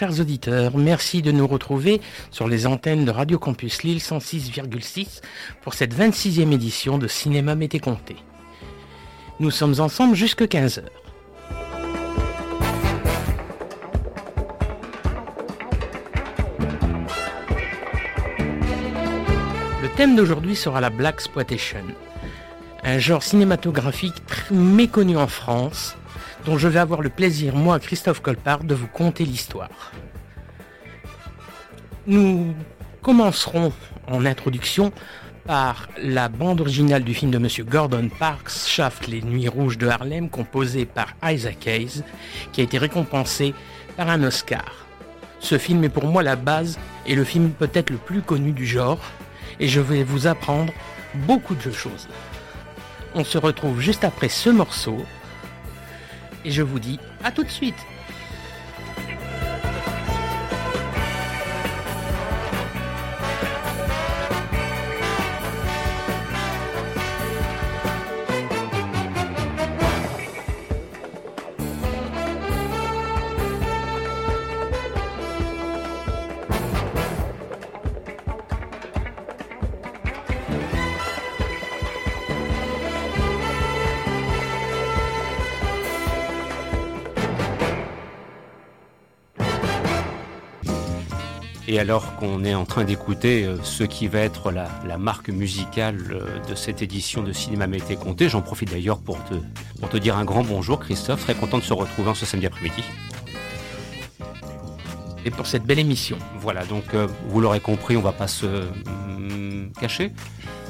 Chers auditeurs, merci de nous retrouver sur les antennes de Radio Campus Lille 106,6 pour cette 26e édition de Cinéma Mété Comté. Nous sommes ensemble jusque 15h. Le thème d'aujourd'hui sera la Black Exploitation, un genre cinématographique très méconnu en France dont je vais avoir le plaisir, moi, Christophe Colpart, de vous conter l'histoire. Nous commencerons en introduction par la bande originale du film de Monsieur Gordon Parks, Shaft, les Nuits Rouges de Harlem, composée par Isaac Hayes, qui a été récompensé par un Oscar. Ce film est pour moi la base et le film peut-être le plus connu du genre, et je vais vous apprendre beaucoup de choses. On se retrouve juste après ce morceau, et je vous dis à tout de suite. Et alors qu'on est en train d'écouter euh, ce qui va être la, marque musicale euh, de cette édition de Cinéma Mété Comté, j'en profite d'ailleurs pour te, pour te dire un grand bonjour Christophe, très content de se retrouver en ce samedi après-midi. Et pour cette belle émission. Voilà, donc euh, vous l'aurez compris, on va pas se hum, cacher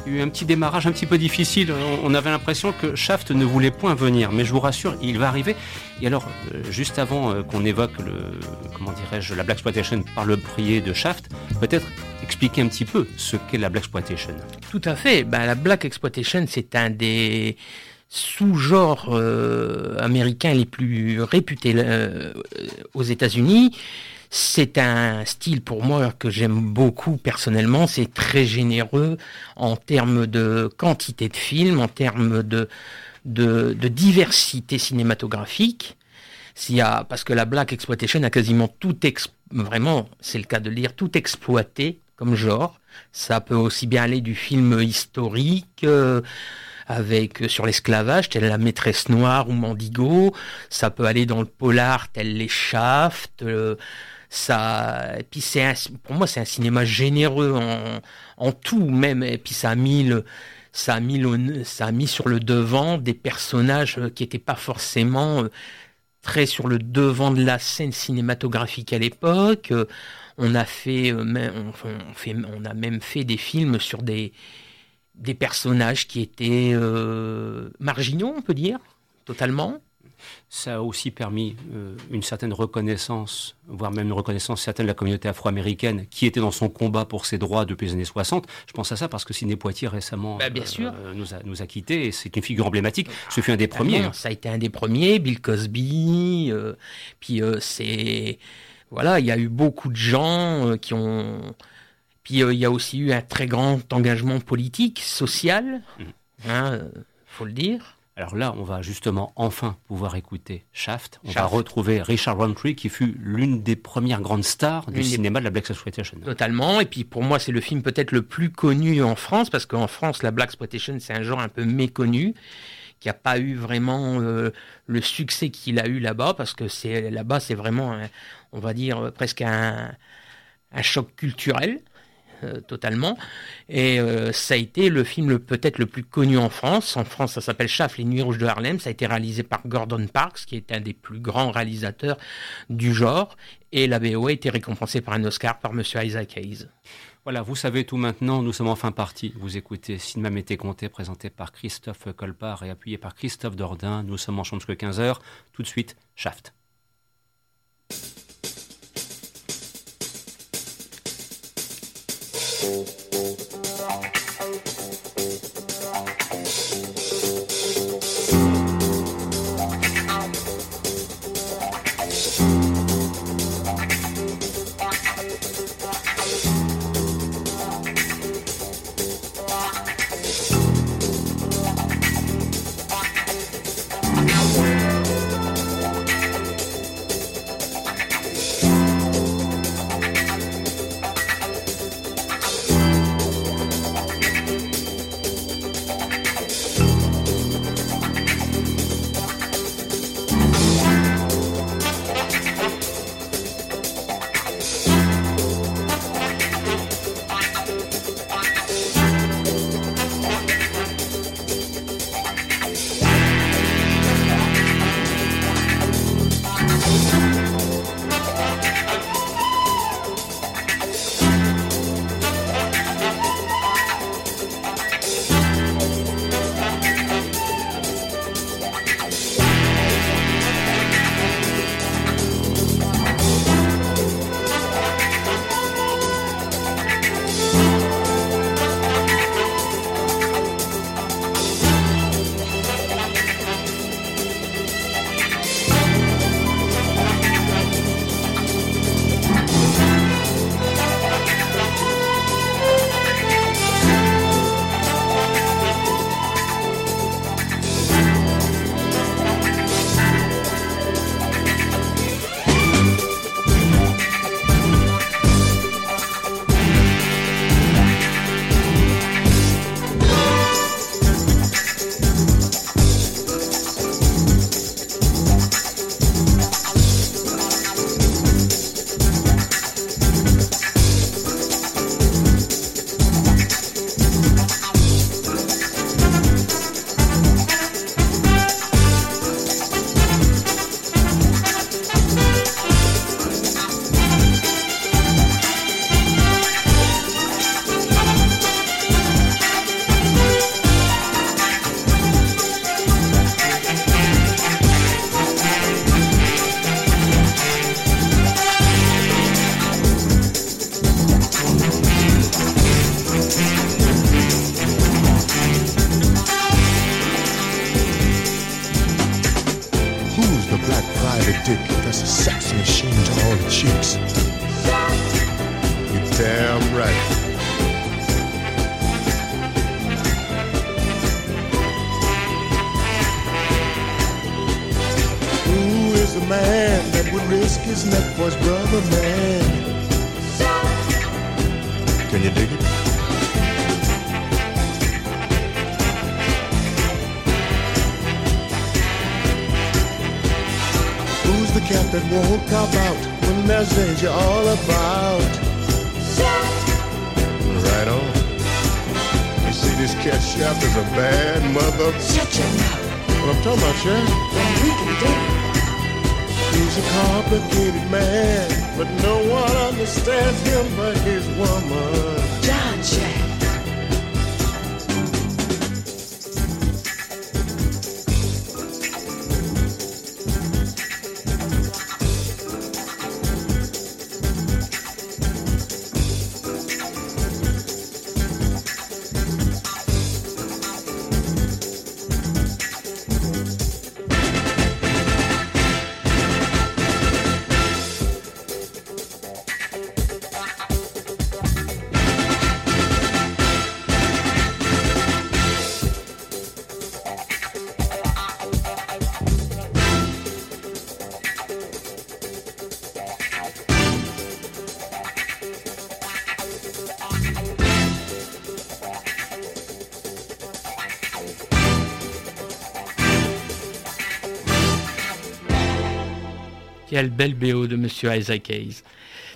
il y a eu un petit démarrage un petit peu difficile. On avait l'impression que Shaft ne voulait point venir, mais je vous rassure, il va arriver. Et alors, euh, juste avant euh, qu'on évoque le, comment dirais-je, la Black Exploitation par le prier de Shaft, peut-être expliquer un petit peu ce qu'est la Black Exploitation. Tout à fait. Ben, la Black Exploitation, c'est un des sous-genres euh, américains les plus réputés aux États-Unis. C'est un style pour moi que j'aime beaucoup personnellement. C'est très généreux en termes de quantité de films, en termes de, diversité cinématographique. S'il y a, parce que la Black Exploitation a quasiment tout, vraiment, c'est le cas de lire, tout exploité comme genre. Ça peut aussi bien aller du film historique, euh, avec euh, sur l'esclavage, tel La maîtresse noire ou Mandigo. Ça peut aller dans le polar, tel Les Shafts. Ça et puis c'est pour moi c'est un cinéma généreux en, en tout même et puis ça a mis le ça a mis le, ça a mis sur le devant des personnages euh, qui n'étaient pas forcément euh, très sur le devant de la scène cinématographique à l'époque. Euh, on a fait on, fait on a même fait des films sur des des personnages qui étaient marginaux on peut dire totalement ça a aussi permis euh, une certaine reconnaissance, voire même une reconnaissance certaine de la communauté afro-américaine qui était dans son combat pour ses droits depuis les années 60. Je pense à ça parce que Sidney Poitier récemment bah, bien sûr. Euh, nous, a, nous a quittés et c'est une figure emblématique. Ce fut un des premiers. ça a été un des premiers, Bill Cosby. Euh, puis c'est. Voilà, il y a eu beaucoup de gens qui ont. Puis il y a aussi eu un très grand engagement politique, social, il mmh. hein, faut le dire. Alors là, on va justement enfin pouvoir écouter Shaft. On va retrouver Richard Roundtree, qui fut l'une des premières grandes stars du cinéma de la Black Exploitation. Totalement. Et puis pour moi, c'est le film peut-être le plus connu en France, parce qu'en France, la Black Exploitation, c'est un genre un peu méconnu qui n'a pas eu vraiment euh, le succès qu'il a eu là-bas, parce que c'est là-bas, c'est vraiment, on va dire, presque un choc culturel. Euh, totalement. Et euh, ça a été le film peut-être le plus connu en France. En France, ça s'appelle Chaff, les Nuits Rouges de Harlem. Ça a été réalisé par Gordon Parks, qui est un des plus grands réalisateurs du genre. Et la BO a été récompensée par un Oscar par Monsieur Isaac Hayes. Voilà, vous savez tout maintenant, nous sommes enfin partis. Vous écoutez Cinéma Mété Comté, présenté par Christophe Colpart et appuyé par Christophe Dordain. Nous sommes en chambre jusqu'à 15h. Tout de suite, Shaft. Quelle belle BO de Monsieur Isaac Hayes.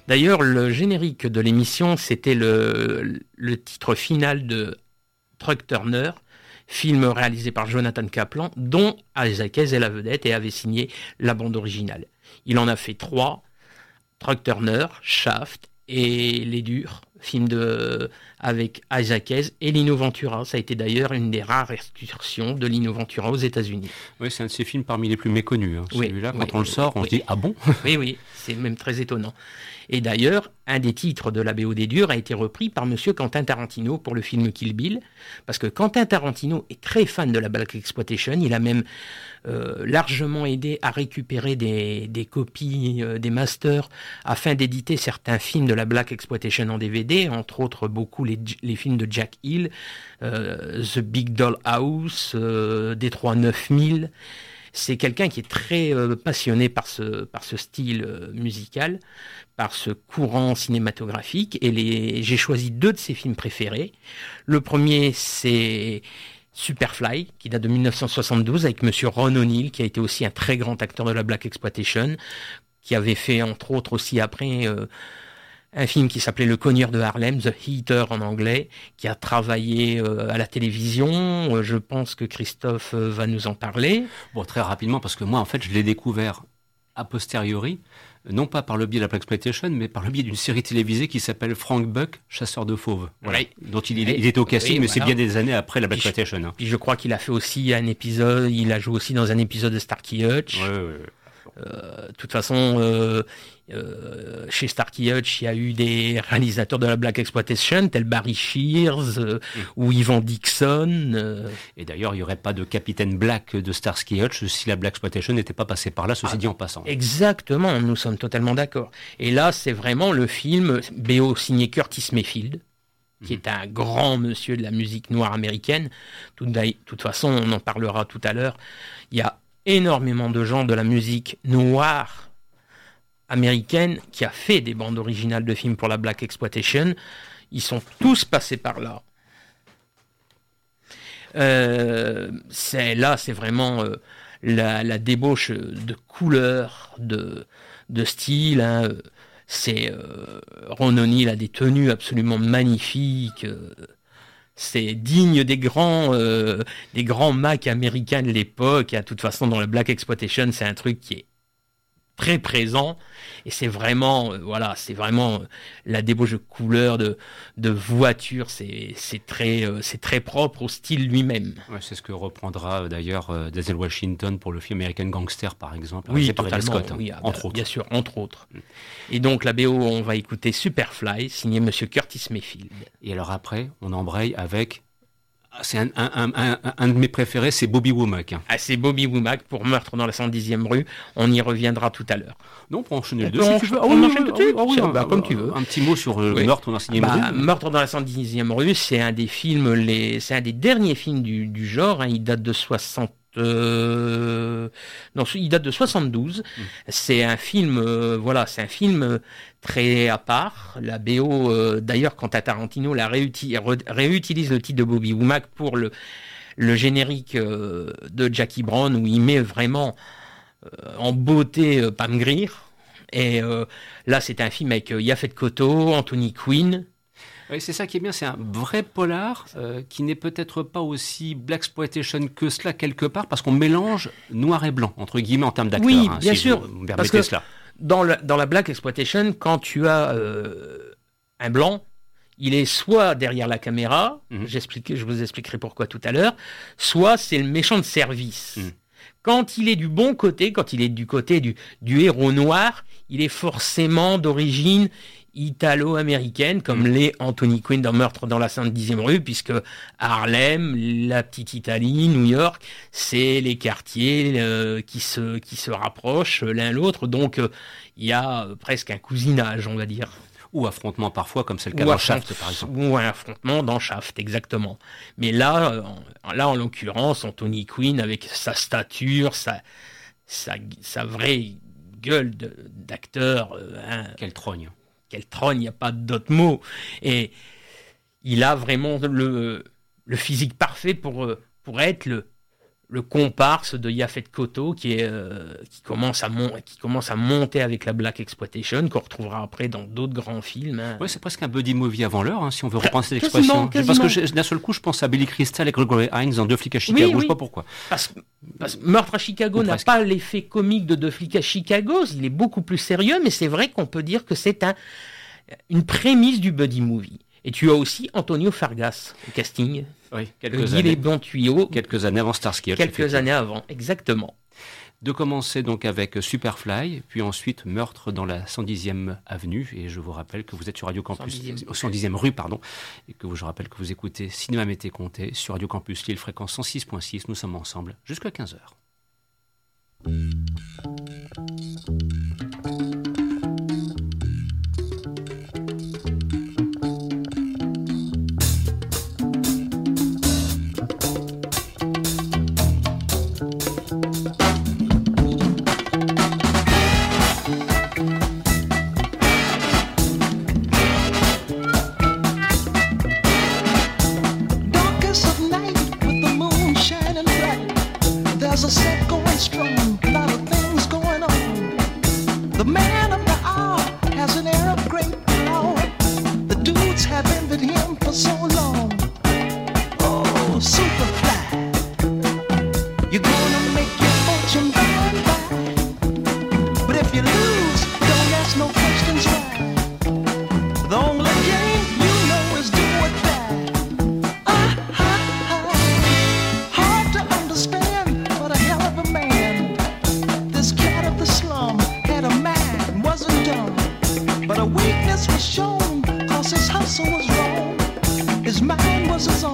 D'ailleurs, le générique de l'émission, c'était le, le titre final de Truck Turner, film réalisé par Jonathan Kaplan, dont Isaac Hayes est la vedette et avait signé la bande originale. Il en a fait trois, Truck Turner, Shaft et Les Durs, film de, avec Isaac et Lino Ventura. Ça a été d'ailleurs une des rares excursions de Lino Ventura aux États-Unis. Oui, c'est un de ces films parmi les plus méconnus. hein. Oui, Celui-là, quand oui, on le sort, on oui. se dit Ah bon? Oui, oui, c'est même très étonnant. Et d'ailleurs, un des titres de la BO des Durs a été repris par Monsieur Quentin Tarantino pour le film Kill Bill, parce que Quentin Tarantino est très fan de la Black Exploitation. Il a même euh, largement aidé à récupérer des, des copies, euh, des masters, afin d'éditer certains films de la Black Exploitation en DVD, entre autres beaucoup les, les films de Jack Hill, euh, The Big Doll House, euh, Détroit 9000 c'est quelqu'un qui est très euh, passionné par ce, style musical, par ce courant cinématographique. Et j'ai choisi deux de ses films préférés. Le premier, c'est Superfly, qui date de 1972, avec Monsieur Ron O'Neill, qui a été aussi un très grand acteur de la Black Exploitation, qui avait fait entre autres aussi après un film qui s'appelait Le Cogneur de Harlem, The Heater en anglais, qui a travaillé euh, à la télévision. Euh, je pense que Christophe euh, va nous en parler. Bon, très rapidement, parce que moi, en fait, je l'ai découvert a posteriori, non pas par le biais de la Black Exploitation, mais par le biais d'une série télévisée qui s'appelle Frank Buck, chasseur de fauves. Voilà. Oui. Dont il, il, Oui. il est au casting, Oui, mais c'est bien des années après la Black Exploitation. hein. Puis je crois qu'il a fait aussi un épisode, il a joué aussi dans un épisode de Starkey Hutch. Euh, de toute façon, euh, euh, chez Starkey Hutch, il y a eu des réalisateurs de la Black Exploitation, tels Barry Shears euh, ou Ivan Dixon. euh, Et d'ailleurs, il n'y aurait pas de Capitaine Black de Starsky Hutch si la Black Exploitation n'était pas passée par là, ceci Ah, dit en passant. Exactement, nous sommes totalement d'accord. Et là, c'est vraiment le film BO signé Curtis Mayfield, qui est un grand monsieur de la musique noire américaine. Tout De toute façon, on en parlera tout à l'heure. Il y a énormément de gens de la musique noire américaine qui a fait des bandes originales de films pour la Black Exploitation. Ils sont tous passés par là. Euh, c'est là, c'est vraiment euh, la, débauche de couleurs, de, de style. hein. C'est euh, Ron a des tenues absolument magnifiques. C'est digne des grands, euh, des grands Mac américains de l'époque. À toute façon, dans le Black Exploitation, c'est un truc qui est très présent et c'est vraiment euh, voilà c'est vraiment euh, la débauche de couleurs de de voitures c'est c'est très euh, c'est très propre au style lui-même Ouais, c'est ce que reprendra d'ailleurs Denzel Washington pour le film American Gangster, par exemple. oui par Ridley totalement Scott, hein, oui, ah, entre bah, autres. bien sûr entre autres et donc la BO on va écouter Superfly signé Monsieur Curtis Mayfield Et alors après, on embraye avec C'est un, un- un- un- un de mes préférés, c'est Bobby Womack. Ah, c'est Bobby Womack pour Meurtre dans la 110e rue. On y reviendra tout à l'heure. Non, on peut enchaîner On le deux si en- tu veux. on enchaîne tout de suite ah ah, bah, ah, comme tu veux. Un petit mot sur Oui. meurtre dans la cinéma. Bah, Meurtre dans la 110e rue, c'est un des films, les, c'est un des derniers films du, du genre. hein. Il date de 60. Euh, Non, il date de 72. Mm. C'est un film, euh, voilà, c'est un film euh, très à part. La BO, euh, d'ailleurs, quant à Tarantino, la réutilise le titre de Bobby Womack pour le le générique de Jackie Brown où il met vraiment en beauté Pam Grier. Et là, c'est un film avec Yaphet Kotto, Anthony Quinn. Oui, c'est ça qui est bien, c'est un vrai polar euh, qui n'est peut-être pas aussi black exploitation que cela quelque part, parce qu'on mélange noir et blanc entre guillemets en termes d'acteurs. Oui, hein, bien si sûr, vous parce que- cela. Dans, la- dans la Black Exploitation, quand tu as euh, un blanc, il est soit derrière la caméra, Mhm. je vous expliquerai pourquoi tout à l'heure, soit c'est le méchant de service. Mhm. Quand il est du bon côté, quand il est du côté du, du héros noir, il est forcément d'origine italo-américaine, comme Mhm. l'est Anthony Quinn dans Meurtre dans la 110e rue, puisque Harlem, la petite Italie, New York, c'est les quartiers euh, qui, se, qui se rapprochent l'un l'autre, donc euh, il y a euh, presque un cousinage, on va dire. Ou affrontement parfois, comme c'est le cas Ou dans Shaft, par exemple. Ou un affrontement dans Shaft, exactement. Mais là, en- là en l'occurrence, Anthony Quinn, avec sa stature, sa, sa, sa vraie gueule d'acteur, hein, Quelle trogne. Quel trône, il n'y a pas d'autre mot. Et il a vraiment le, physique parfait pour, euh, pour être le, le comparse de qui, est, euh, qui, commence à mon- qui commence à monter avec la Black Exploitation, qu'on retrouvera après dans d'autres grands films. hein. Ouais, c'est presque un buddy movie avant l'heure, hein, si on veut reprendre cette quasiment, expression. Parce que d'un seul coup, je pense à Billy Crystal et Gregory Hines dans Deux flics à Chicago. Je oui. sais pas pourquoi. Parce, parce que Meurtre à Chicago n'a pas l'effet comique de Deux flics à Chicago, il est beaucoup plus sérieux, mais c'est vrai qu'on peut dire que c'est un, une prémisse du buddy movie. Et tu as aussi Antonio Fargas au casting, Oui, le quelques Guy les années. bons tuyaux, Quelques années avant Starsky. Hutch, quelques années avant, exactement. De commencer donc avec Superfly, puis ensuite Meurtre dans la 110e avenue. Et je vous rappelle que vous êtes sur Radio Campus, 110e. au 110e rue, pardon. Et que vous- je rappelle que vous écoutez Cinéma Mété Comté sur Radio Campus Lille, fréquence 106.6. Nous sommes ensemble jusqu'à 15h. His mind was his own,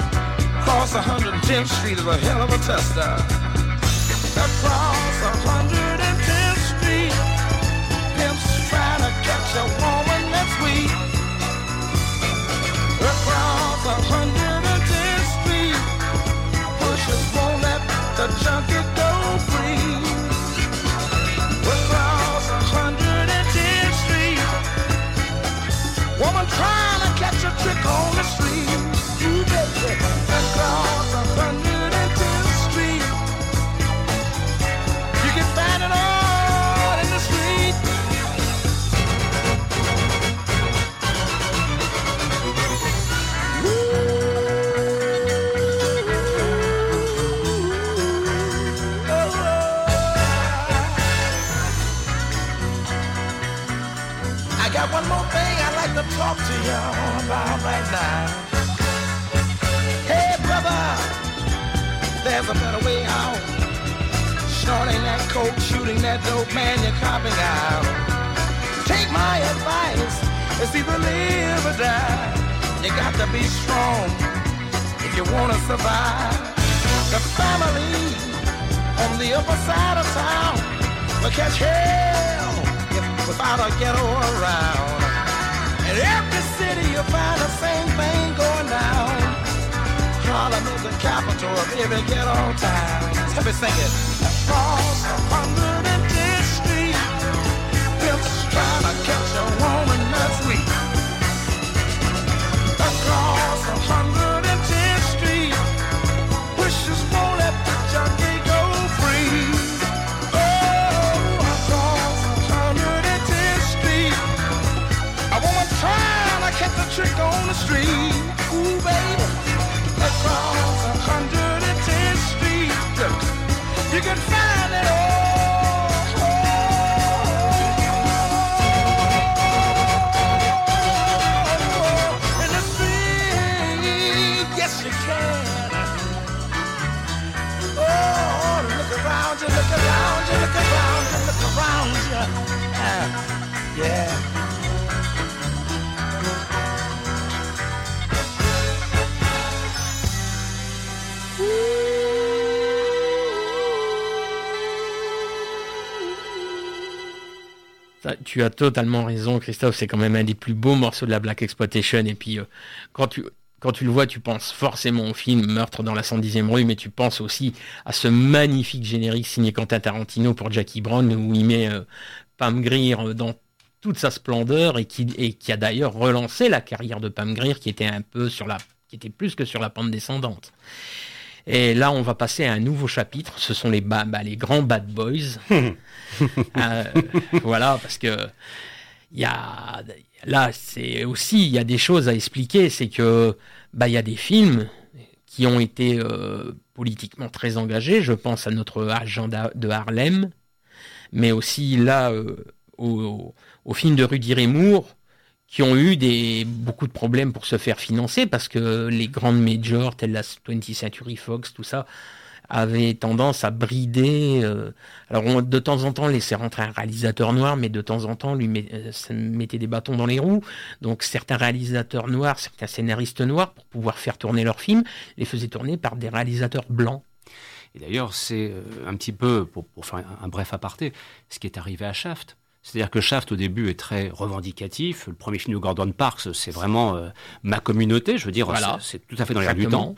Across 110th Street is a hell of a tester. Across coke, that dope, man, you're copping out. Take my advice, it's either live or die. You got to be strong if you wanna survive. The family on the upper side of town will catch hell without a ghetto around. In every city you'll find the same thing going down. Harlem is the capital of every ghetto town. Let me sing it. Across 110th catch a woman that's weak. Across 110th Street, the junkie go free. Oh, across 110th Street, a woman trying to catch a trick on the street. Ooh, baby, across 110th Street, you can find Tu as totalement raison, Christophe. C'est quand même un des plus beaux morceaux de la Black Exploitation. Et puis, euh, quand tu quand tu le vois, tu penses forcément au film Meurtre dans la 110e rue, mais tu penses aussi à ce magnifique générique signé Quentin Tarantino pour Jackie Brown, où il met euh, Pam Grier euh, dans toute sa splendeur et qui, et qui a d'ailleurs relancé la carrière de Pam Grier, qui était un peu sur la, qui était plus que sur la pente descendante. Et là, on va passer à un nouveau chapitre. Ce sont les, ba- bah, les grands bad boys. Euh, voilà, parce que il y a là, c'est aussi il y a des choses à expliquer. C'est que bah il y a des films qui ont été euh, politiquement très engagés. Je pense à notre agenda de Harlem, mais aussi là euh, aux films de Rudy Ray Moore qui ont eu des, beaucoup de problèmes pour se faire financer parce que les grandes majors telles la 20th Century Fox, tout ça, avaient tendance à brider. euh, alors de temps en temps laisser rentrer un réalisateur noir, mais de temps en temps lui met- euh, ça mettait des bâtons dans les roues. Donc certains réalisateurs noirs, certains scénaristes noirs, pour pouvoir faire tourner leurs films, les faisaient tourner par des réalisateurs blancs. Et d'ailleurs, c'est euh, un petit peu, pour, pour faire un bref aparté, ce qui est arrivé à Shaft. C'est-à-dire que Shaft, au début, est très revendicatif. Le premier film de Gordon Parks, c'est vraiment euh, ma communauté. Je veux dire, Voilà. c'est tout à fait dans l'air du temps.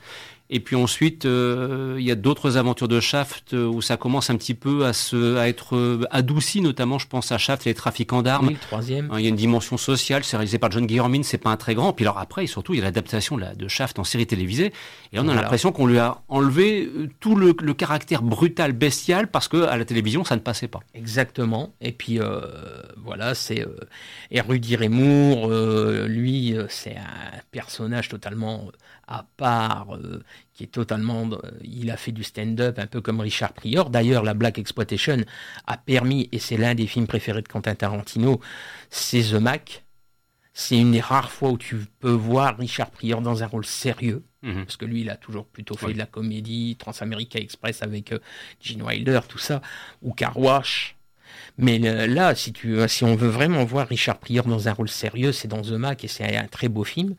Et puis ensuite, euh, il y a d'autres aventures de Shaft euh, où ça commence un petit peu à, se, à être euh, adouci, notamment, je pense à Shaft et les trafiquants d'armes. Oui, le troisième. Hein, Il y a une dimension sociale, c'est réalisé par John Guillermin, c'est pas un très grand. Puis alors après, et surtout, il y a l'adaptation de, Shaft en série télévisée. Et on a Voilà. l'impression qu'on lui a enlevé tout le, le caractère brutal, bestial, parce que à la télévision, ça ne passait pas. Exactement. Et puis euh, voilà, c'est euh, et Rudy euh, lui, c'est un personnage totalement à part, qui est totalement. euh, il a fait du stand-up, un peu comme Richard Prior. D'ailleurs, la Black Exploitation a permis, et c'est l'un des films préférés de Quentin Tarantino, c'est The Mac. C'est une des rares fois où tu peux voir Richard Prior dans un rôle sérieux. Mhm. Parce que lui, il a toujours plutôt fait de la comédie, Transamerica Express avec euh, Gene Wilder, tout ça, ou Car Wash. Mais là, si, tu, si on veut vraiment voir Richard Prior dans un rôle sérieux, c'est dans The Mac et c'est un très beau film.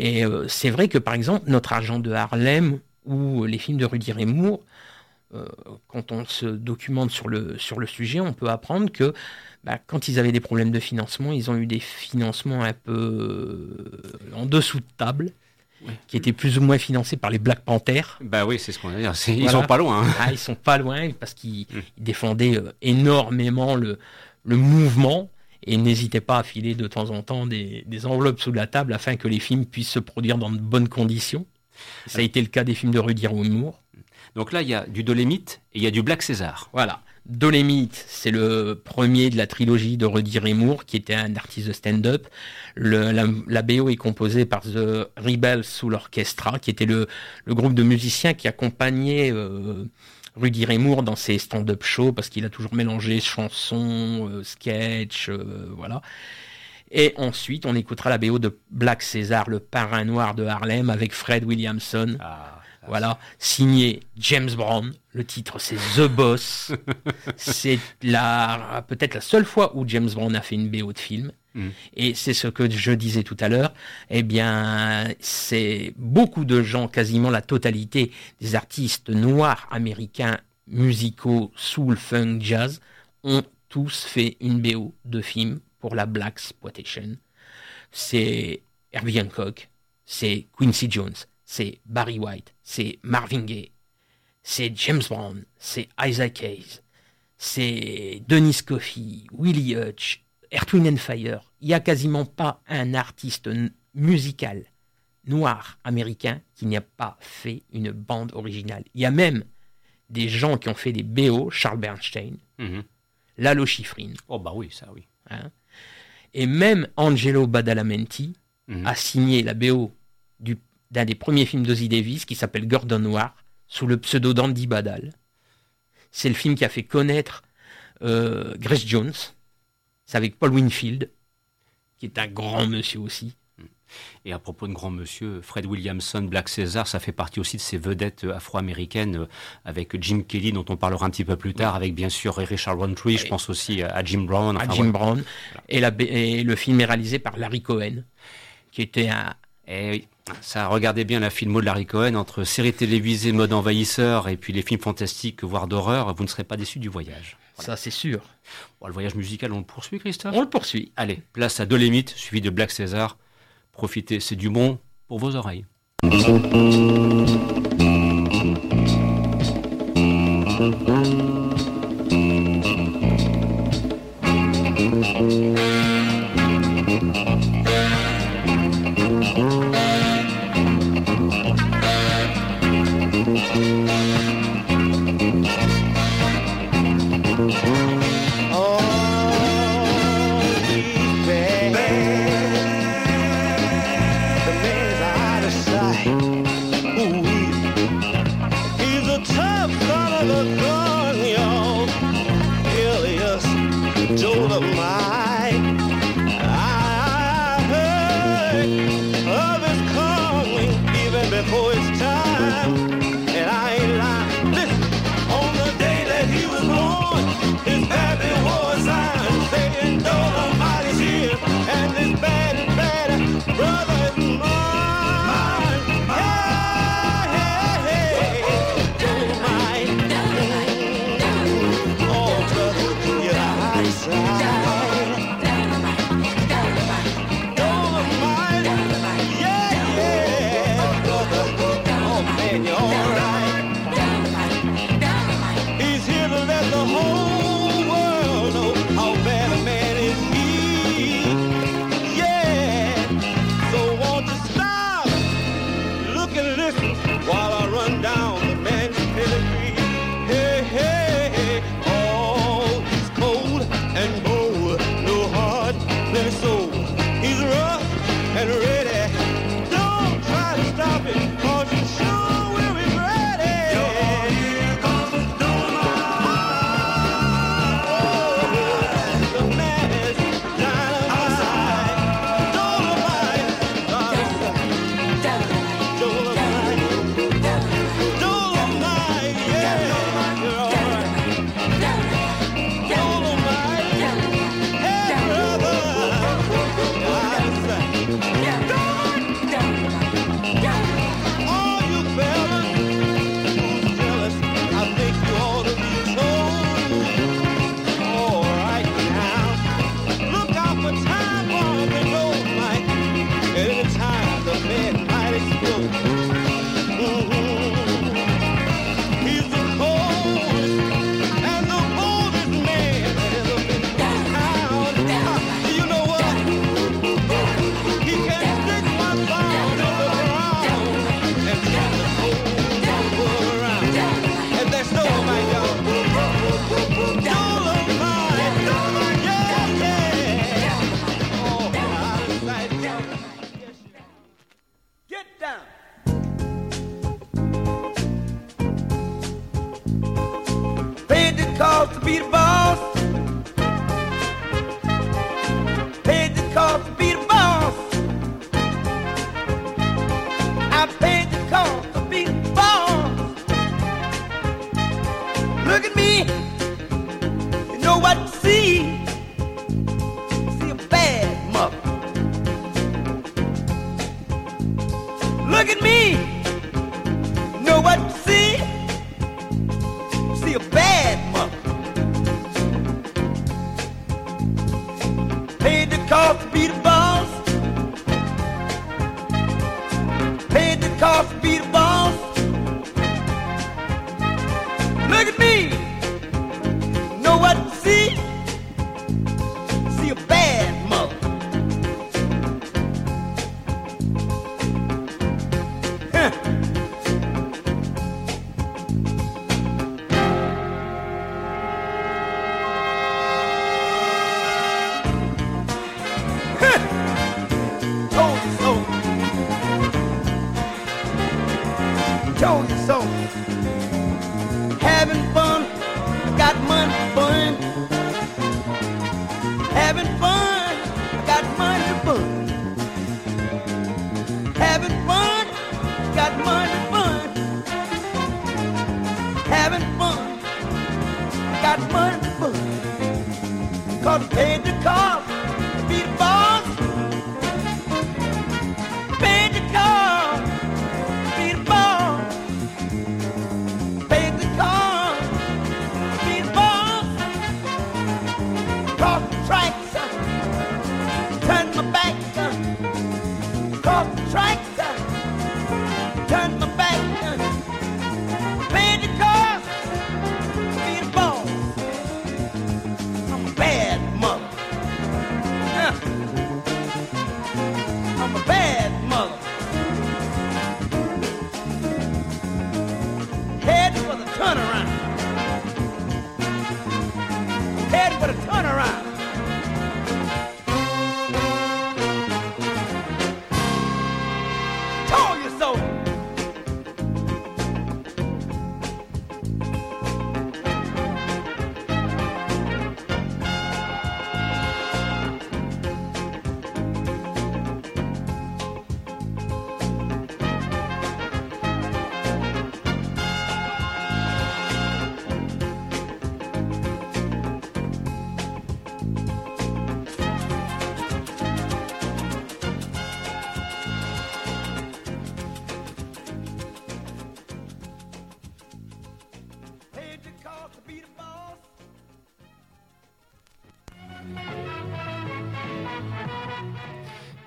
Et euh, c'est vrai que, par exemple, Notre Agent de Harlem ou les films de Rudy Ray Moore, euh, quand on se documente sur le, sur le sujet, on peut apprendre que bah, quand ils avaient des problèmes de financement, ils ont eu des financements un peu euh, en dessous de table, Ouais. qui étaient plus ou moins financés par les Black Panthers. Bah oui, c'est ce qu'on va dire. Ils Voilà. sont pas loin. hein. Ah, ils sont pas loin parce qu'ils Mm. défendaient énormément le, le mouvement et n'hésitaient pas à filer de temps en temps des, des enveloppes sous la table afin que les films puissent se produire dans de bonnes conditions. Ça a été le cas des films de Rudy Moore. Donc là, il y a du Dolémite et il y a du Black César. Voilà. Dolemite, c'est le premier de la trilogie de Rudy Ray Moore, qui était un artiste de stand-up. La BO est composée par The Rebels sous l'orchestra, qui était le, le groupe de musiciens qui accompagnait euh, Rudy Ray Moore dans ses stand-up shows, parce qu'il a toujours mélangé chansons, euh, sketch, euh, voilà. Et ensuite, on écoutera la BO de Black César, le parrain noir de Harlem, avec Fred Williamson. Ah, Voilà, signé James Brown. Le titre c'est The Boss. c'est la peut-être la seule fois où James Brown a fait une BO de film. Mm. Et c'est ce que je disais tout à l'heure. Eh bien, c'est beaucoup de gens, quasiment la totalité des artistes noirs américains musicaux, soul, funk, jazz, ont tous fait une BO de film pour la Black Exploitation. C'est Herbie Hancock, c'est Quincy Jones, c'est Barry White, c'est Marvin Gaye, c'est James Brown, c'est Isaac Hayes, c'est Dennis Coffey, Willie Hutch, Earth, Wind and Fire. Il n'y a quasiment pas un artiste musical noir américain qui n'a pas fait une bande originale. Il y a même des gens qui ont fait des BO, Charles Bernstein, mhm. Lalo Schifrin, Oh bah oui, ça oui. hein. et même Angelo Badalamenti, Mhm. a signé la BO du- d'un des premiers films d'Ozzy Davis qui s'appelle Gordon Noir sous le pseudo d'Andy Badal. C'est le film qui a fait connaître euh, Grace Jones. C'est avec Paul Winfield, qui est un grand monsieur aussi. Et à propos de grand monsieur, Fred Williamson, Black César, ça fait partie aussi de ces vedettes euh, afro-américaines euh, avec Jim Kelly, dont on parlera un petit peu plus tard, avec bien sûr Richard Roundtree, je pense aussi à Jim Brown. à Jim ouais. Brown. Et, la et le film est réalisé par Larry Cohen, qui était un, Eh oui, ça regardez bien la filmo de Larry Cohen entre séries télévisées mode envahisseur et puis les films fantastiques, voire d'horreur, vous ne serez pas déçus du voyage. Ça c'est sûr. Bon, le voyage musical, on le poursuit, Christophe? On le poursuit. Allez, place à Dolémite, suivi de Black César. Profitez, c'est du bon pour vos oreilles.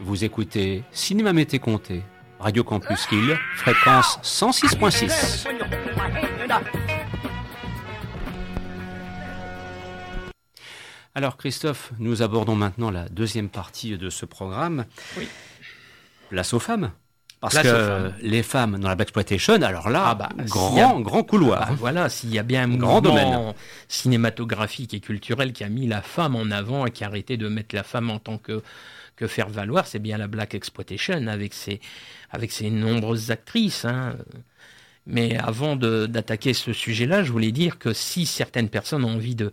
Vous écoutez Cinéma Mété Comté, Radio Campus Lille, fréquence 106.6. Alors Christophe, nous abordons maintenant la deuxième partie de ce programme. Oui. Place aux femmes. Parce que les femmes dans la Black Exploitation, alors là, ah bah, grand, grand couloir. Ah, voilà, s'il y a bien un grand domaine cinématographique et culturel qui a mis la femme en avant et qui a arrêté de mettre la femme en tant que que faire valoir, c'est bien la Black Exploitation avec ses, avec ses nombreuses actrices. hein. Mais avant d'attaquer ce sujet-là, je voulais dire que si certaines personnes ont envie de,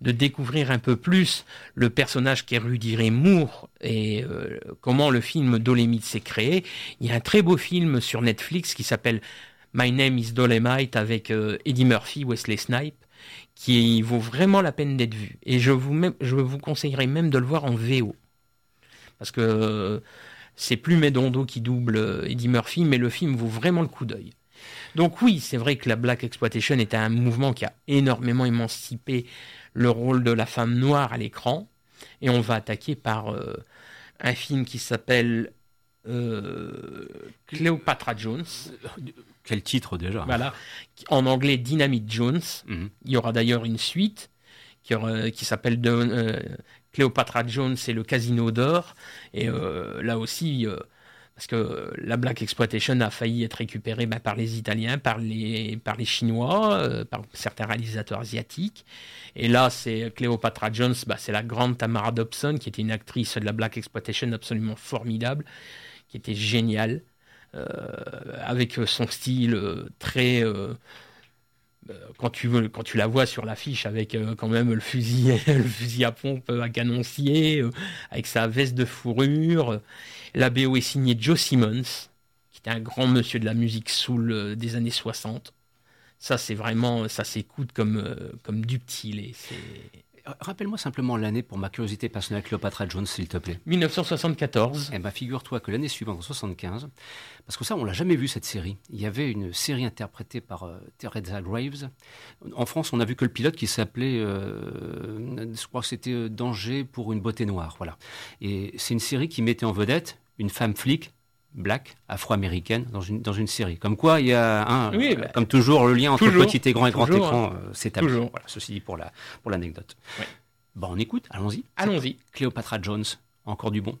de découvrir un peu plus le personnage qu'est Rudy Moore et euh, comment le film Dolemite s'est créé, il y a un très beau film sur Netflix qui s'appelle My Name is Dolemite avec euh, Eddie Murphy, Wesley Snipe, qui vaut vraiment la peine d'être vu. Et je vous, je vous conseillerais même de le voir en VO. Parce que euh, c'est plus Medondo qui double euh, Eddie Murphy, mais le film vaut vraiment le coup d'œil. Donc oui, c'est vrai que la Black Exploitation est un mouvement qui a énormément émancipé le rôle de la femme noire à l'écran. Et on va attaquer par euh, un film qui s'appelle euh, Cleopatra Jones. Quel titre déjà? Voilà, en anglais Dynamite Jones. Mhm. Il y aura d'ailleurs une suite qui, s'appelle euh, Cléopatra Jones et le Casino d'or. Et euh, là aussi, euh, parce que la Black Exploitation a failli être récupérée bah, par les Italiens, par les, Chinois, euh, par certains réalisateurs asiatiques. Et là, c'est Cléopatra Jones, bah, c'est la grande Tamara Dobson, qui était une actrice de la Black Exploitation absolument formidable, qui était géniale, avec son style très... euh, euh, quand tu, la vois sur l'affiche avec euh, quand même le fusil, à pompe à canoncier, euh, avec sa veste de fourrure. euh, La BO est signée Joe Simmons, qui était un grand monsieur de la musique soul euh, des années 60. Ça, c'est vraiment, ça s'écoute comme, euh, comme du petit. C'est Rappelle-moi simplement l'année pour ma curiosité personnelle, Cléopatra Jones, s'il te plaît. 1974. Eh ben, figure-toi que l'année suivante, en 75, parce que ça, on l'a jamais vu cette série. Il y avait une série interprétée par euh, Teresa Graves. En France, on a vu que le pilote qui s'appelait, euh, je crois que c'était euh, Danger pour une beauté noire, voilà. Et c'est une série qui mettait en vedette une femme flic black, afro-américaine, dans une, dans une série. Comme quoi, il y a un, Oui, euh, bah, comme toujours, le lien entre toujours, petit et grand et grand toujours, écran euh, s'établit. Voilà, ceci dit pour la pour l'anecdote. Bon, on écoute, allons-y. Allons-y. Cléopatra Jones, encore du bon.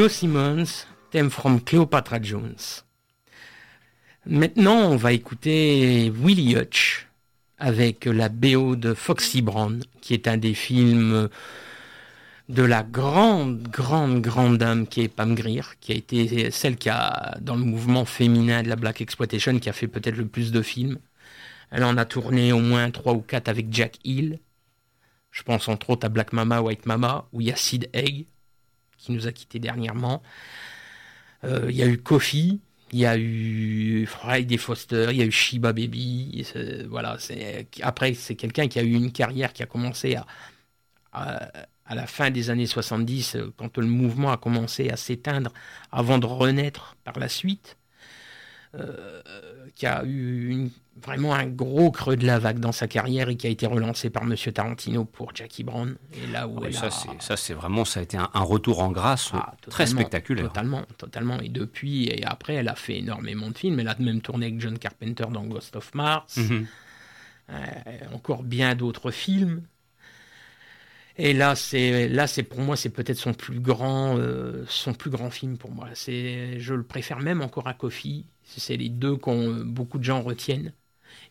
Joe Simmons, Theme from Cleopatra Jones. Maintenant, on va écouter Willie Hutch avec la BO de Foxy Brown, qui est un des films de la grande, grande, grande dame qui est Pam Grier, qui a été celle qui a, dans le mouvement féminin de la Black Exploitation, qui a fait peut-être le plus de films. Elle en a tourné au moins trois ou quatre avec Jack Hill. Je pense entre autres à Black Mama, White Mama, où il y a Sid Egg, qui nous a quittés dernièrement. Euh, il y a eu Kofi, il y a eu Friday Foster, il y a eu Shiba Baby. Voilà, après c'est quelqu'un qui a eu une carrière qui a commencé à la fin des années 70, euh, quand le mouvement a commencé à s'éteindre, avant de renaître par la suite. Euh, qui a eu une- vraiment un gros creux de la vague dans sa carrière et qui a été relancé par Monsieur Tarantino pour Jackie Brown. Et là où elle ça, a- c'est, ça, c'est vraiment, ça a été un, un retour en grâce ah, très spectaculaire. Totalement, totalement. Et depuis, et après, elle a fait énormément de films. Elle a même tourné avec John Carpenter dans Ghost of Mars. Mhm. Euh, encore bien d'autres films. Et là, c'est là, c'est pour moi, c'est peut-être son plus grand, euh, son plus grand film pour moi. C'est, je le préfère même encore à Coffee. C'est les deux que beaucoup de gens retiennent.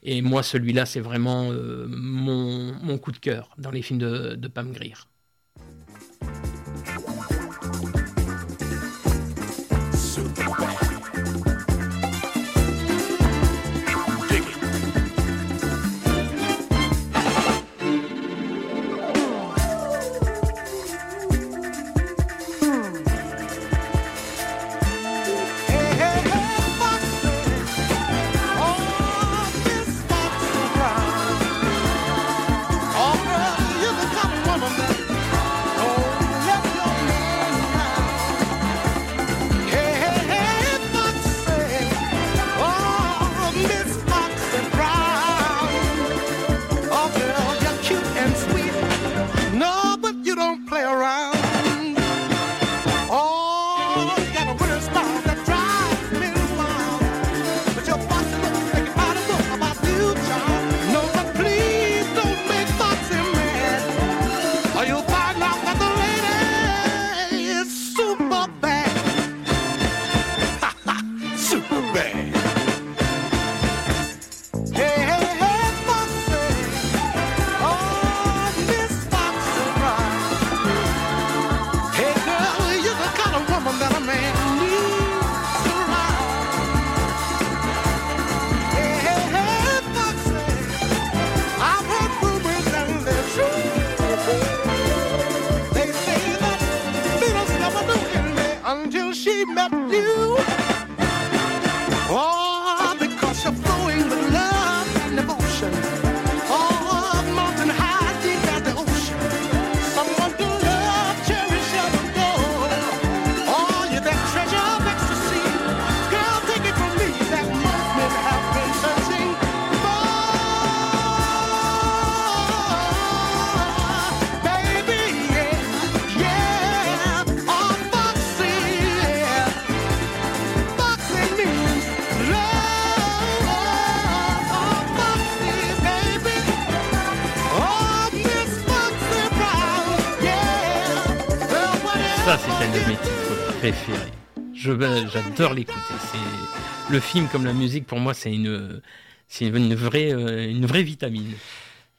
Et moi, celui-là, c'est vraiment euh, mon, mon coup de cœur dans les films de, de Pam Grier. J'adore l'écouter. C'est le film comme la musique pour moi, c'est une, c'est une vraie, euh, une vraie vitamine.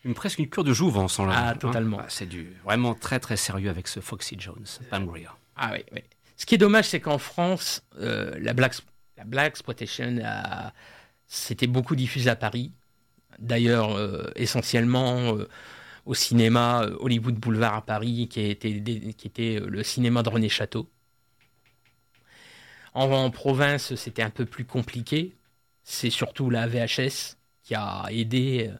Une, presque une cure de jouvence en Ah, là. totalement. Ah, c'est du vraiment très très sérieux avec ce Foxy Jones, Pam Grier. Ah oui, oui. Ce qui est dommage, c'est qu'en France, euh, la Black, la Black Exploitation, a- c'était beaucoup diffusé à Paris. D'ailleurs, euh, essentiellement euh, au cinéma Hollywood Boulevard à Paris, qui était, qui était le cinéma de René Château. En, province, c'était un peu plus compliqué. C'est surtout la VHS qui a aidé euh,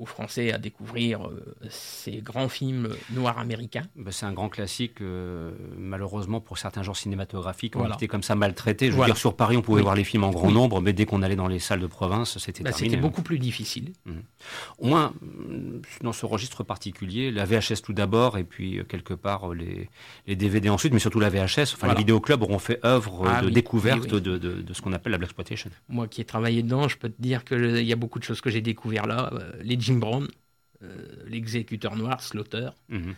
aux Français à découvrir euh, ces grands films noirs américains. Ben, c'est un grand classique, euh, malheureusement pour certains genres cinématographiques, on Voilà. était comme ça maltraités. Je veux Voilà. dire, sur Paris, on pouvait Oui. voir les films en grand Oui. nombre, mais dès qu'on allait dans les salles de province, c'était Bah, terminé. c'était beaucoup plus difficile. Au moins, mm, dans ce registre particulier, la VHS tout d'abord, et puis euh, quelque part les, les DVD ensuite, mais surtout la VHS. Enfin, Voilà. les vidéoclubs auront fait œuvre Ah de oui, découverte. De, de- de ce qu'on appelle la Black Exploitation. Moi qui ai travaillé dedans, je peux te dire qu'il y a beaucoup de choses que j'ai découvert là. Les Jim Brown, euh, l'exécuteur noir, Slaughter. Mhm.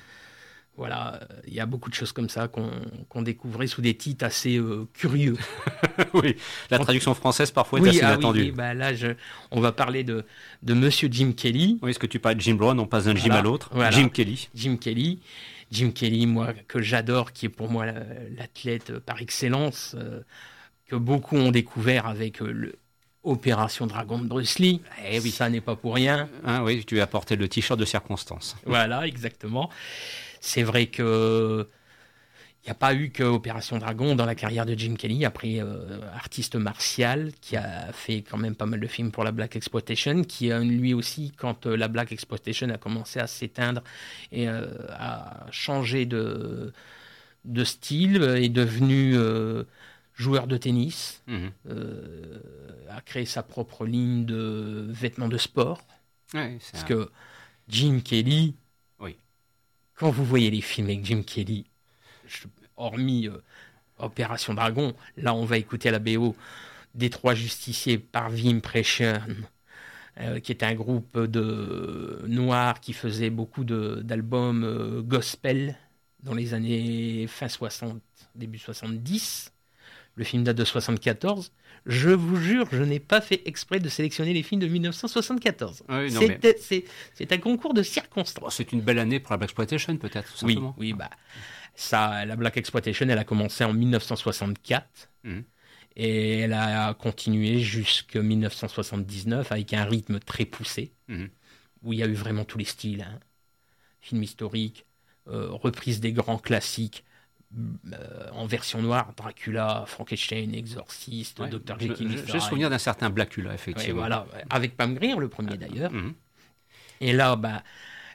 Voilà, euh, il y a beaucoup de choses comme ça qu'on découvrait sous des titres assez euh, curieux. oui, la traduction française parfois est assez ah oui, inattendue. oui, bah là, je- on va parler de, de Monsieur Jim Kelly. Oui, est-ce que tu parles de Jim Brown, on passe d'un Jim Voilà, à l'autre? voilà. Jim Kelly. Jim Kelly. Jim Kelly, moi, que j'adore, qui est pour moi la- l'athlète par excellence, euh, que beaucoup ont découvert avec le Opération Dragon de Bruce Lee. Eh oui, ça n'est pas pour rien. Ah oui, tu as porté le t-shirt de circonstance. Voilà, exactement. C'est vrai que il n'y a pas eu que Opération Dragon dans la carrière de Jim Kelly, après euh, artiste martial qui a fait quand même pas mal de films pour la Black Exploitation, qui a lui aussi, quand euh, la Black Exploitation a commencé à s'éteindre et euh, a changé de, de style, euh, est devenu euh, joueur de tennis, Mhm. euh, a créé sa propre ligne de vêtements de sport. Parce un- que Jim Kelly, Oui. quand vous voyez les films avec Jim Kelly, je- hormis euh, Opération Dragon, là on va écouter la BO des Trois Justiciers par Vim Impression, euh, qui est un groupe de noirs qui faisait beaucoup d'albums euh, gospel dans les années fin 60, début 70. Le film date de 74. Je vous jure, je n'ai pas fait exprès de sélectionner les films de 1974. Ah oui, C'est un concours de circonstances. c'est une belle année pour la Black Exploitation, peut-être, tout Oui, simplement. oui, bah, ça, la Black Exploitation, elle a commencé en 1964 Mhm. et elle a continué jusqu'en 1979 avec un rythme très poussé Mhm. où il y a eu vraiment tous les styles. hein. Film historique, euh, reprise des grands classiques euh, en version noire, Dracula, Frankenstein, Exorciste, Ouais, Dr. je- Jekyll. J'ai souvenir d'un certain Blackula, Ouais, effectivement. voilà, avec Pam Grier, le premier d'ailleurs. Mhm. Et là, bah,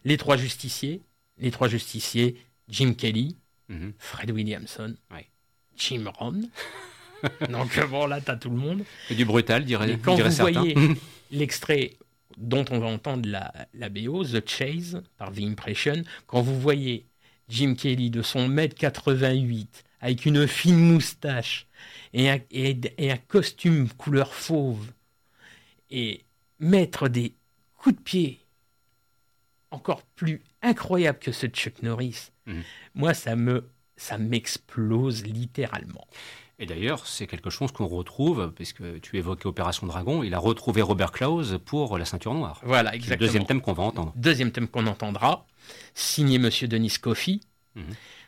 les trois justiciers, les trois justiciers, Jim Kelly, Mhm. Fred Williamson, Ouais. Jim Rohn. Donc bon, là, t'as tout le monde. Et du brutal, dirait, quand dirait vous certains. voyez l'extrait dont on va entendre la, la BO, The Chase, par The Impression, quand vous voyez Jim Kelly de son mètre 88 avec une fine moustache et un, et, et un costume couleur fauve et mettre des coups de pied encore plus incroyables que ceux de Chuck Norris, Mhm. moi ça me ça m'explose littéralement. Et d'ailleurs, c'est quelque chose qu'on retrouve, puisque tu évoquais Opération Dragon, il a retrouvé Robert Klaus pour La Ceinture Noire. Voilà, C'est le exactement. deuxième thème qu'on va entendre. Deuxième thème qu'on entendra, signé Monsieur Denis Coffey, Mhm.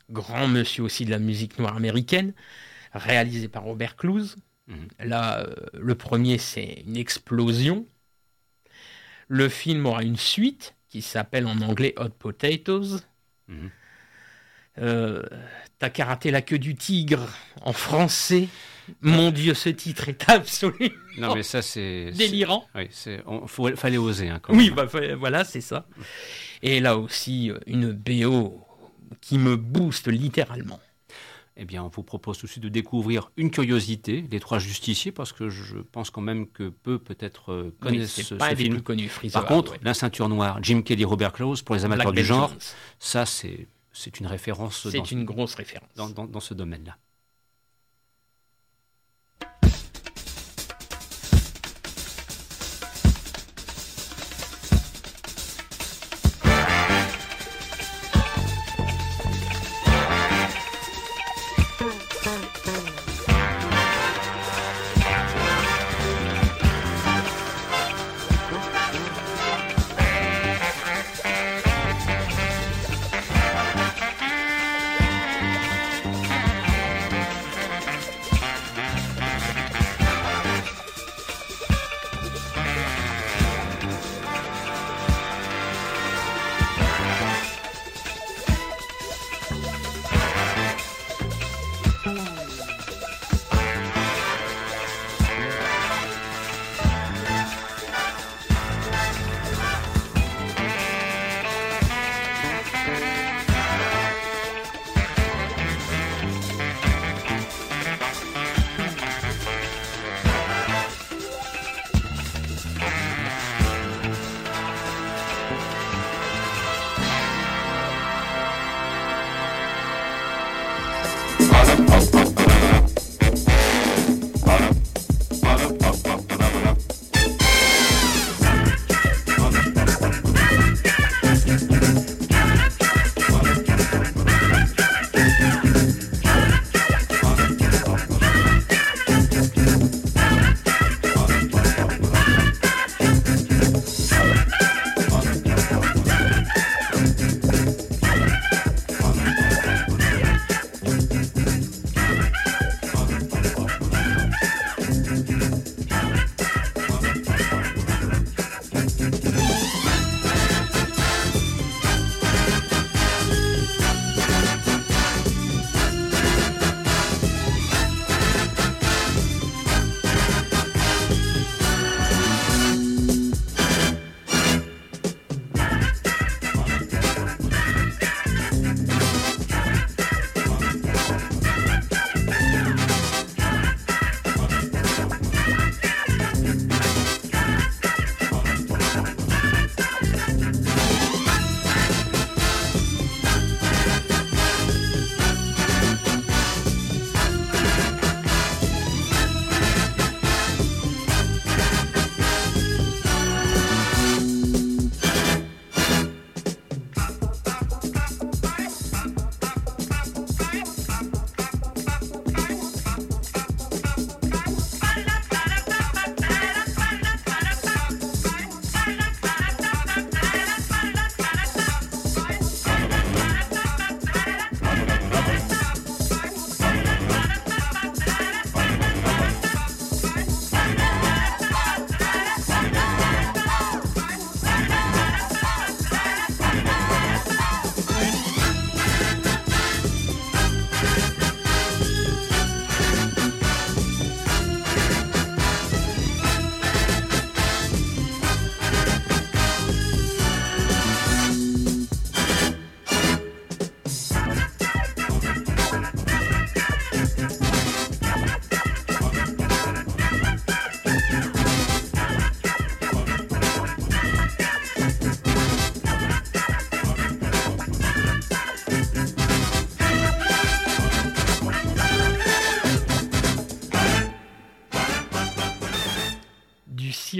grand monsieur aussi de la musique noire américaine, réalisé par Robert Clouse. Mhm. Là, euh, le premier, c'est une explosion. Le film aura une suite qui s'appelle en anglais Hot Potatoes. Mhm. Euh, T'as karaté la queue du tigre en français. Mon Dieu, ce titre est absolument Non, mais ça, c'est. c'est- délirant. Oui, c'est. fallait oser, hein, quand Oui, même. bah, voilà, c'est ça. Et là aussi, euh, une BO qui me booste littéralement. Eh bien, on vous propose tout de suite de découvrir une curiosité, Les Trois Justiciers, parce que je pense quand même que peu, peut-être, euh, Oui, connaissent c'est ce, pas ce film. plus Freezer. Par contre, ouais. La Ceinture Noire, Jim Kelly, Robert Klaus, pour les amateurs Black du genre, Jones, ça, c'est c'est une référence dans, c'est une grosse référence. dans, dans- dans ce domaine-là.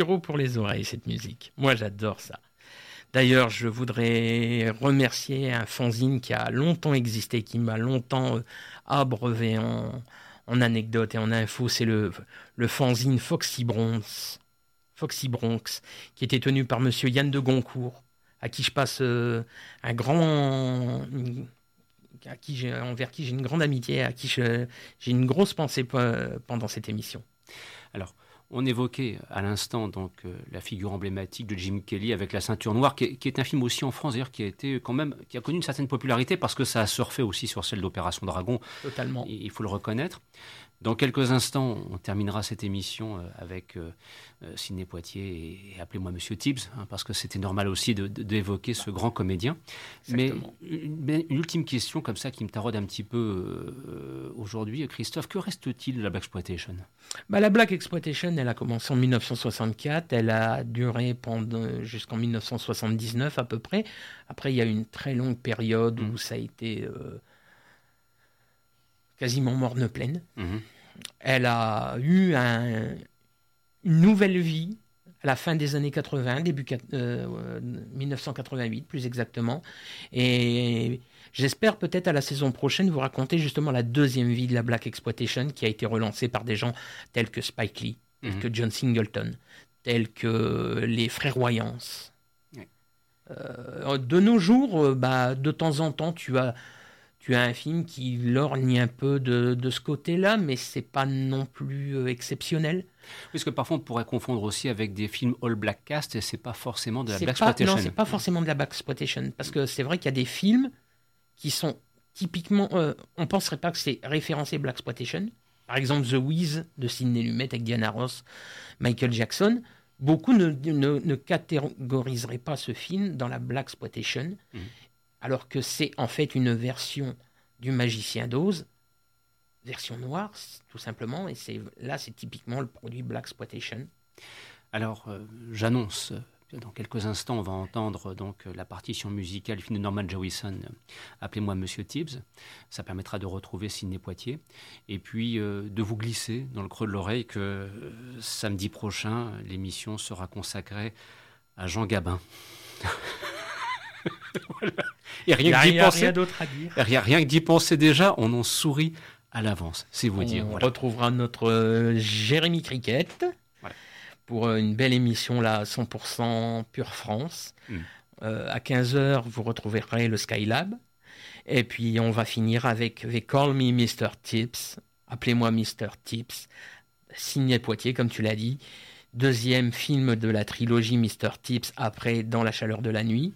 Pour les oreilles, cette musique. Moi, j'adore ça. D'ailleurs, je voudrais remercier un fanzine qui a longtemps existé, qui m'a longtemps euh, abreuvé en, anecdotes et en infos. C'est le, le fanzine Foxy Bronx, Foxy Bronx, qui était tenu par monsieur Yann de Goncourt, à qui je passe euh, un grand. À qui j'ai- envers qui j'ai une grande amitié, à qui j'ai une grosse pensée pe- pendant cette émission. Alors, on évoquait à l'instant donc euh, la figure emblématique de Jim Kelly avec la ceinture noire, qui est, qui est un film aussi en France d'ailleurs qui a été quand même qui a connu une certaine popularité parce que ça a surfé aussi sur celle d'Opération Dragon. Totalement. Il il faut le reconnaître. Dans quelques instants, on terminera cette émission euh, avec euh, euh, Sidney Poitier et, et appelez-moi Monsieur Tibbs, hein, parce que c'était normal aussi d'évoquer ce grand comédien. Exactement. Mais une, mais une ultime question comme ça qui me taraude un petit peu euh, aujourd'hui, Christophe, que reste-t-il de la Black Exploitation? Bah, la Black Exploitation, elle a commencé en 1964, elle a duré pendant jusqu'en 1979 à peu près. Après, il y a une très longue période où ça a été euh, quasiment morne pleine. Mhm. Elle a eu un- une nouvelle vie à la fin des années 80, début quat- euh, 1988 plus exactement. Et j'espère peut-être à la saison prochaine vous raconter justement la deuxième vie de la Black Exploitation qui a été relancée par des gens tels que Spike Lee, tels Mhm. que John Singleton, tels que les frères Wayans. Euh, de nos jours, euh, bah, de temps en temps, tu as tu as un film qui lorgne un peu de, de ce côté-là, mais c'est pas non plus euh, exceptionnel. Parce que parfois on pourrait confondre aussi avec des films all black cast et c'est pas forcément de la black pas, exploitation. non, c'est pas forcément de la black exploitation, parce que c'est vrai qu'il y a des films qui sont typiquement, euh, on penserait pas que c'est référencé black exploitation. Par exemple, The Wiz de Sidney Lumet avec Diana Ross, Michael Jackson. Beaucoup ne, ne, ne catégoriseraient pas ce film dans la black exploitation, Mhm. Alors que c'est en fait une version du Magicien d'Oz, version noire, tout simplement, et c'est là c'est typiquement le produit black exploitation. Alors euh, j'annonce. euh, Dans quelques instants, on va entendre euh, donc la partition musicale de Norman Jewison, Appelez-moi Monsieur Tibbs. Ça permettra de retrouver Sidney Poitier. Et puis de vous glisser dans le creux de l'oreille que samedi prochain, l'émission sera consacrée à Jean Gabin. Voilà. Et rien que d'y penser, rien que d'y penser déjà, on en sourit à l'avance. C'est vous On dire. voilà. retrouvera notre euh, Jérémy Cricket Voilà. pour euh, une belle émission là, 100% pure France. Mm. Euh, à 15h, vous retrouverez le Skylab. Et puis, on va finir avec They Call Me Mr. Tips. Appelez-moi Mr. Tips. Signé Poitiers, comme tu l'as dit. Deuxième film de la trilogie Mr. Tips après Dans la chaleur de la nuit.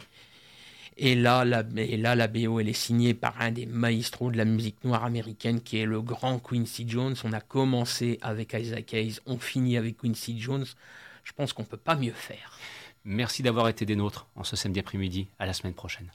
Et là, la, et là, la BO, elle est signée par un des maestros de la musique noire américaine, qui est le grand Quincy Jones. On a commencé avec Isaac Hayes, on finit avec Quincy Jones. Je pense qu'on peut pas mieux faire. Merci d'avoir été des nôtres en ce samedi après-midi. À la semaine prochaine.